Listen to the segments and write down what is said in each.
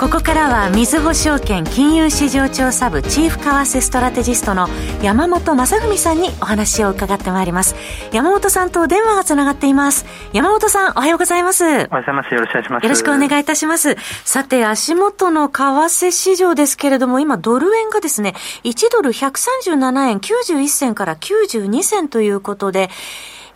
ここからはみずほ証券金融市場調査部チーフ為替ストラテジストの山本雅文さんにお話を伺ってまいります。山本さんと電話がつながっています。山本さんおはようございます。おはようございます。よろしくお願いしますよろしくお願いいたします。さて足元の為替市場ですけれども今ドル円がですね1ドル137円91銭から92銭ということで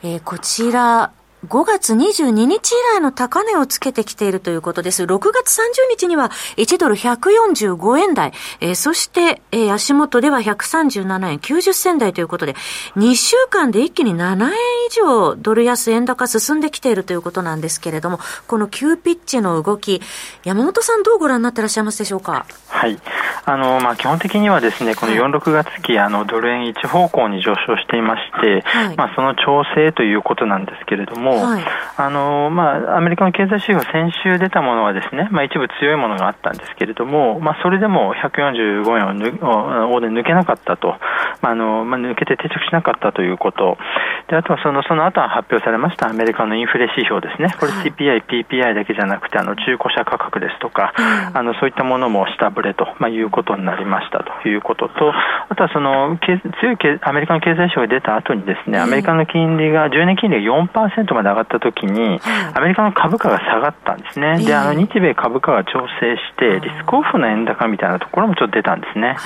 えー、こちら、5月22日以来の高値をつけてきているということです。6月30日には1ドル145円台、えー、そして、えー、足元では137円90銭台ということで、2週間で一気に7円以上ドル安円高進んできているということなんですけれども、この急ピッチの動き、山本さんどうご覧になってらっしゃいますでしょうか？はい。あの、まあ、基本的にはですね、この4、6月期、あの、ドル円一方向に上昇していまして、はい、まあ、その調整ということなんですけれども、はい、あの、まあ、アメリカの経済指標、先週出たものはですね、まあ、一部強いものがあったんですけれども、まあ、それでも145円を抜を抜けなかったと、まあ、あの、まあ、抜けて定着しなかったということ、で、あとはその、その後は発表されましたアメリカのインフレ指標ですね、これ CPI、PPI だけじゃなくて、あの、中古車価格ですとか、あの、そういったものも下振れと、まあ、いうことになりましたということと、あとはその強いアメリカの経済指標が出た後にですね、アメリカの金利が、10年金利が4%まで上がったときに、アメリカの株価が下がったんですね。で、あの、日米株価が調整して、リスクオフの円高みたいなところもちょっと出たんですね。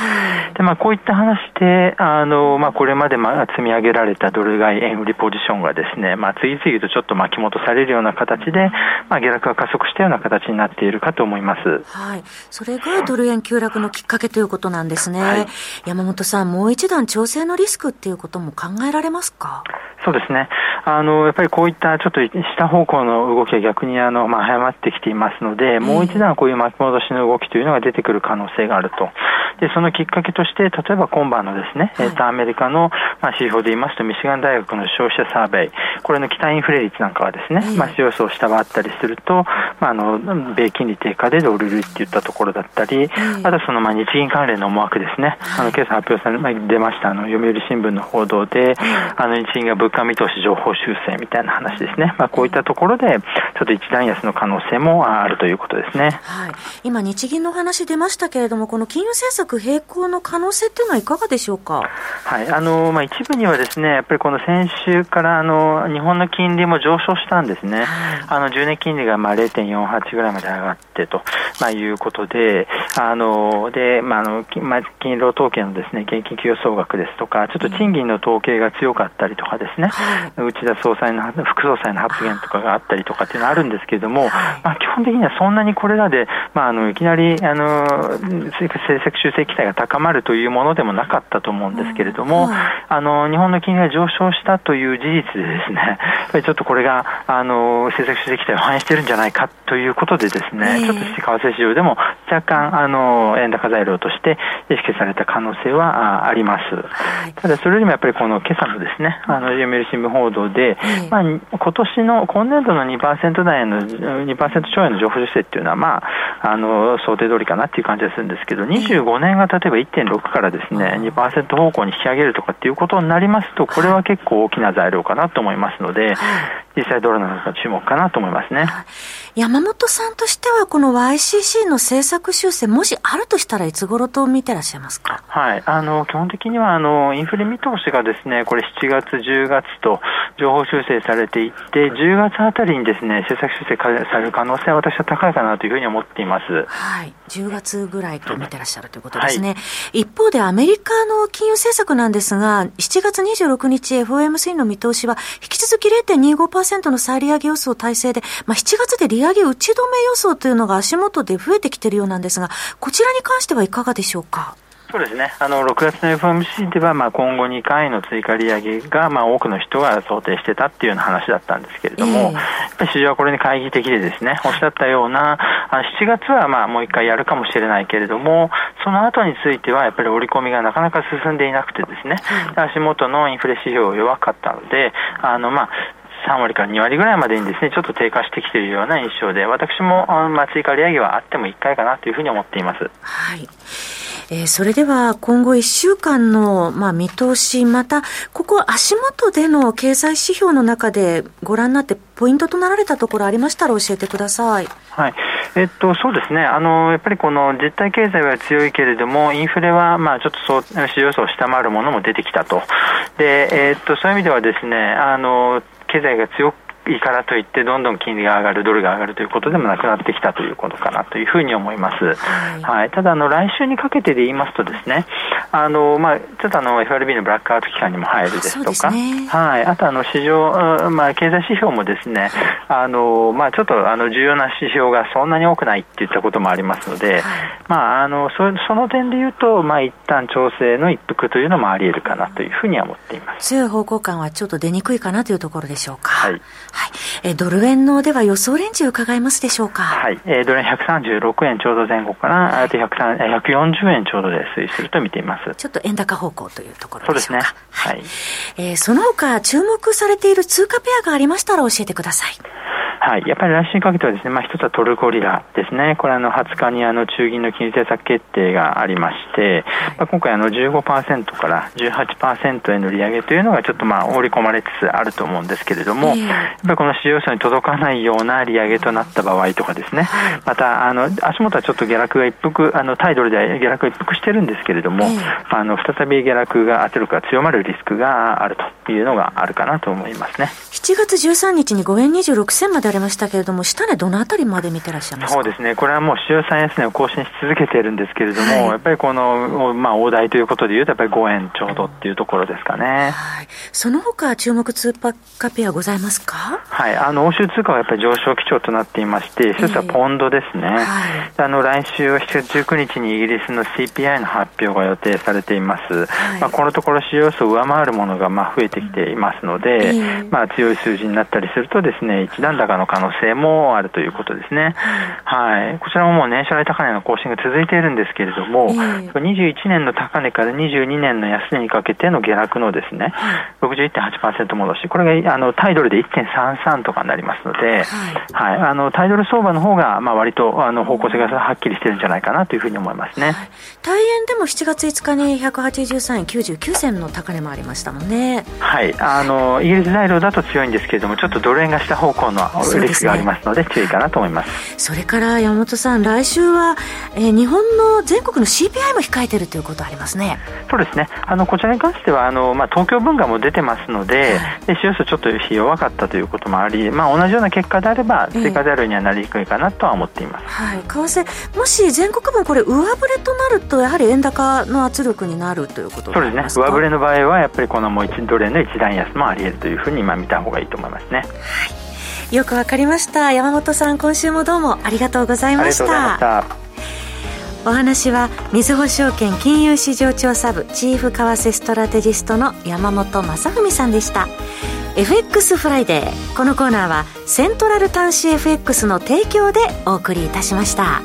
で、まあ、こういった話で、あの、まあ、これまで積み上げられたドル買い円売りポジションがですね、まあ、次々とちょっと巻き戻されるような形で、まあ、下落が加速したような形になっているかと思います。はい。それがドル円急落のきっかけということなんですね。はい、山本さん、もう一段調整のリスクっていうことも考えられますか？そうですね。あの、やっぱりこういったちょっと下方向の動きが逆にあの、まあ、早まってきていますので、もう一段こういう巻き戻しの動きというのが出てくる可能性があると。で、そのきっかけとして、例えば今晩のですね、はい、えっと、アメリカの、まあ、指標で言いますと、ミシガン大学の消費者サーベイ、これの期待インフレ率なんかはですね、まあ、市場予想を下回ったりすると、まあ、あの、米金利低下でドル売っていったところだったり、あとその、まあ、日銀関連の思惑ですね、あの、今朝発表され、まあ、出ました、あの、読売新聞の報道で、あの、日銀が物価見通し情報修正みたいな話ですね。まあ、こういったところで、ちょっと一段安の可能性もあるということですね。はい。今、日銀の話出ましたけれども、この金融政策並行の可能性っていうのはいかがでしょうか？はい。あの、まあ、一部にはですね、やっぱりこの先週からあの日本の金利も上昇したんですね、あの10年金利がまあ0.48ぐらいまで上がってと、まあ、いうことで、あのでまあ、あの金融統計のですね現金給与総額ですとか、ちょっと賃金の統計が強かったりとかですね、内田総裁の副総裁の発言とかがあったりとかっていうのはあるんですけれども、まあ、基本的にはそんなにこれらで、まあ、あのいきなりあの政策修正期待が高まるというものでもなかったと思うんですけれども、あの日本の金利が上昇したという事実でですね、やっぱりちょっとこれが、あの、政策主義期待を反映してるんじゃないかということでですね、ちょっと為替市場でも若干、あの、円高材料として意識された可能性はあります。ただ、それよりもやっぱりこの今朝のですね、あの、読売新聞報道で、まあ、今年の、今年度の2%台の、2%超えの情報修正っていうのは、まあ、あの、想定通りかなっていう感じがするんですけど、25年が例えば1.6からですね、2%方向に引き上げるとかっていうことになりますと、これは結構大きな材料かなと思いますので、実際どれなのか注目かなと思いますね。山本さんとしては、この YCC の政策修正、もしあるとしたらいつ頃と見てらっしゃいますか？はい。あの、基本的には、あの、インフレ見通しがですね、これ7月、10月と情報修正されていって、10月あたりにですね、政策修正される可能性は私は高いかなというふうに思っています。はい。10月ぐらいと見てらっしゃるということですね。はい、一方で、アメリカの金融政策なんですが、7月26日 FOMC の見通しは、引き続き0.25%の再利上げ予想体制で、まあ、7月で利上げ打ち止め予想というのが足元で増えてきているようなんですが、こちらに関してはいかがでしょうか？そうですね。あの、6月の FOMC では、まあ、今後2回の追加利上げが、まあ、多くの人が想定してたっていうような話だったんですけれども、えー、やっぱり市場はこれに懐疑的でですね、おっしゃったような、あ7月は、まあ、もう1回やるかもしれないけれども、その後については、やっぱり織り込みがなかなか進んでいなくてですね、足元のインフレ指標弱かったので、あの、まあ、3割から2割ぐらいまでにですね、ちょっと低下してきているような印象で、私も、まあ、追加利上げはあっても1回かなというふうに思っています。はい。えー、それでは今後1週間の、まあ、見通し、また、ここ足元での経済指標の中でご覧になってポイントとなられたところありましたら教えてください。はい。えっと、そうですね。あの、やっぱりこの実体経済は強いけれども、インフレは、まあ、ちょっとそう、市場予想を下回るものも出てきたと。で、えっと、そういう意味ではですね、あの、経済が強くいいからといって、どんどん金利が上がる、ドルが上がるということでもなくなってきたということかなというふうに思います。はい、はい、ただあの、来週にかけてで言いますとですね、あのまあ、ちょっとあの FRB のブラックアウト期間にも入るですとか、ね、はい、あとあの市場、まあ、経済指標もですね、あのまあ、ちょっとあの重要な指標がそんなに多くないっていったこともありますので、はい、まあ、あのそその点で言うと、まあ、一旦調整の一服というのもあり得るかなというふうには思っています。強い方向感はちょっと出にくいかなというところでしょうか。はい、はいえドルル円のでは予想レンジ伺えますでしょうか？はい。えー、ドル円136円ちょうど前後から、あと140円ちょうどで推移すると見ています。ちょっと円高方向というところでしょうか？そうですね。はい。えー、その他注目されている通貨ペアがありましたら教えてください。はい、やっぱり来週にかけてはですね、まあ、一つはトルコリラですね、これあの20日にあの中銀の金融政策決定がありまして、まあ、今回あの15%から18%への利上げというのがちょっとまあ織り込まれつつあると思うんですけれども、やっぱりこの市場層に届かないような利上げとなった場合とかですね、またあの足元はちょっと下落が一服、あのタイドルで下落が一服してるんですけれども、あの再び下落が圧力が強まるリスクがあるというのがあるかなと思いますね。7月13日に5円26銭までありましたけれども、下値どのあたりまで見てらっしゃいますそうですね、これはもう週3安値を更新し続けているんですけれども、はい、やっぱりこの、まあ、大台ということでいうと、やっぱり5円ちょうどっていうところですかね。はい、その他注目通貨ペアございますか？はい、あの欧州通貨はやっぱり上昇基調となっていまして、一つはポンドですね。はい、あの来週は7月19日にイギリスの CPI の発表が予定されています。はい、まあこのところ市場予想を上回るものがまあ増えてきていますので、まあ強い数字になったりするとですね、一段高の可能性もあるということですね。はい。こちらももう年初来高値の更新が続いているんですけれども、21年の高値から22年の安値にかけての下落のですね、61.8%戻し、これがあのタイドルで1.33とかになりますので、はい、あのタイドル相場の方がまあ割とあの方向性がはっきりしてるんじゃないかなというふうに思いますね。大円でも7月5日に183円99銭の高値もありましたもんね。はい。あのイギリス材料だと強いんですけれども、ちょっとドル円が下方向のリスクがありますので注意かなと思います。それから山本さん、来週は、えー、日本の全国の CPI も控えているということありますね。そうですね。あのこちらに関してはあのまあ東京文化も出てますので、はい、で収支ちょっと弱かったということもあり、まあ同じような結果であれば追加材料にはなりにくいかなとは思っています。はい。為替もし全国分これ上振れとなるとやはり円高の圧力になるということそうですね。上振れの場合はやっぱりこのもう1ドル円の一段安もあり得るというふうに今見た方がいいと思いますね。はい。よくわかりました。山本さん今週もどうもありがとうございました。お話はみずほ証券金融市場調査部チーフ為替ストラテジストの山本正文さんでした。FX フライデーこのコーナーはセントラル端子 FX の提供でお送りいたしました。